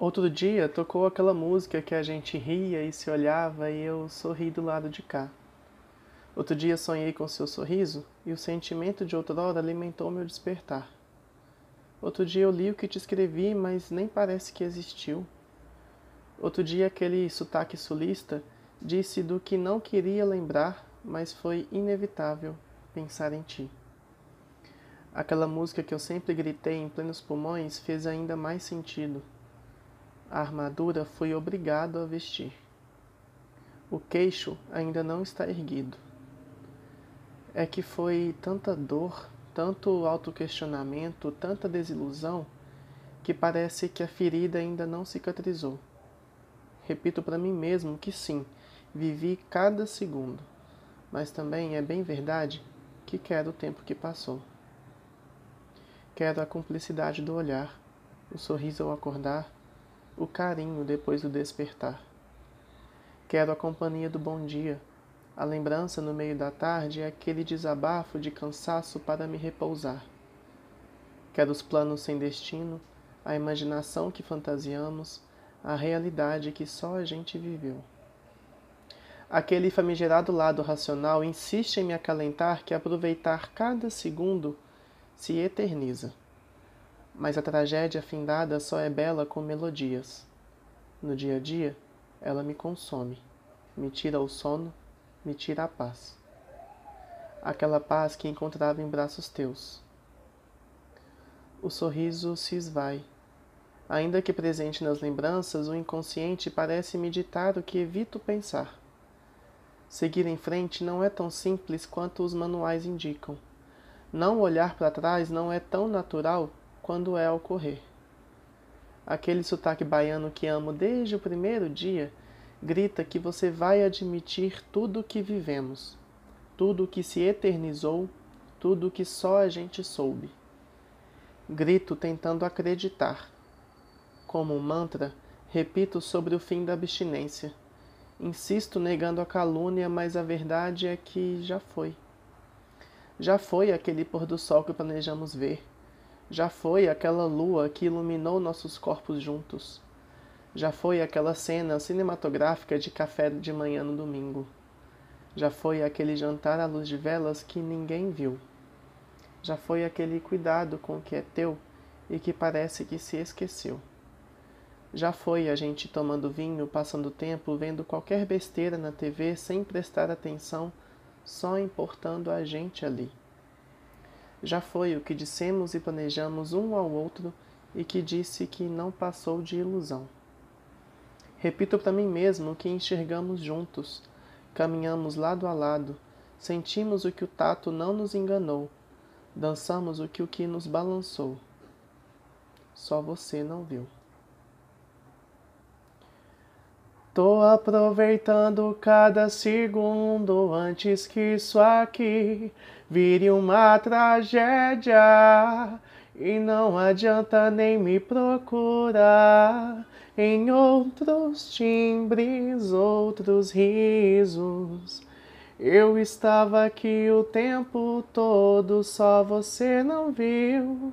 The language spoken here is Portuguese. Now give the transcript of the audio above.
Outro dia tocou aquela música que a gente ria e se olhava e eu sorri do lado de cá. Outro dia sonhei com seu sorriso e o sentimento de outrora alimentou meu despertar. Outro dia eu li o que te escrevi, mas nem parece que existiu. Outro dia aquele sotaque sulista disse do que não queria lembrar, mas foi inevitável pensar em ti. Aquela música que eu sempre gritei em plenos pulmões fez ainda mais sentido a armadura fui obrigado a vestir. O queixo ainda não está erguido. É que foi tanta dor, tanto autoquestionamento, tanta desilusão, que parece que a ferida ainda não cicatrizou. Repito para mim mesmo que sim, vivi cada segundo, mas também é bem verdade que quero o tempo que passou. Quero a cumplicidade do olhar, o sorriso ao acordar, o carinho depois do despertar. Quero a companhia do bom dia, a lembrança no meio da tarde é aquele desabafo de cansaço para me repousar. Quero os planos sem destino, a imaginação que fantasiamos, a realidade que só a gente viveu. Aquele famigerado lado racional insiste em me acalentar que aproveitar cada segundo se eterniza mas a tragédia findada só é bela com melodias. No dia a dia, ela me consome, me tira o sono, me tira a paz. Aquela paz que encontrava em braços teus. O sorriso se esvai. Ainda que presente nas lembranças, o inconsciente parece meditar o que evito pensar. Seguir em frente não é tão simples quanto os manuais indicam. Não olhar para trás não é tão natural quando é ocorrer. Aquele sotaque baiano que amo desde o primeiro dia grita que você vai admitir tudo o que vivemos, tudo o que se eternizou, tudo o que só a gente soube. Grito tentando acreditar. Como um mantra, repito sobre o fim da abstinência. Insisto negando a calúnia, mas a verdade é que já foi. Já foi aquele pôr do sol que planejamos ver já foi aquela lua que iluminou nossos corpos juntos. Já foi aquela cena cinematográfica de café de manhã no domingo. Já foi aquele jantar à luz de velas que ninguém viu. Já foi aquele cuidado com o que é teu e que parece que se esqueceu. Já foi a gente tomando vinho, passando tempo, vendo qualquer besteira na TV sem prestar atenção, só importando a gente ali já foi o que dissemos e planejamos um ao outro e que disse que não passou de ilusão. Repito para mim mesmo que enxergamos juntos, caminhamos lado a lado, sentimos o que o tato não nos enganou, dançamos o que o que nos balançou. Só você não viu. Tô aproveitando cada segundo antes que isso aqui vire uma tragédia. E não adianta nem me procurar em outros timbres, outros risos. Eu estava aqui o tempo todo, só você não viu.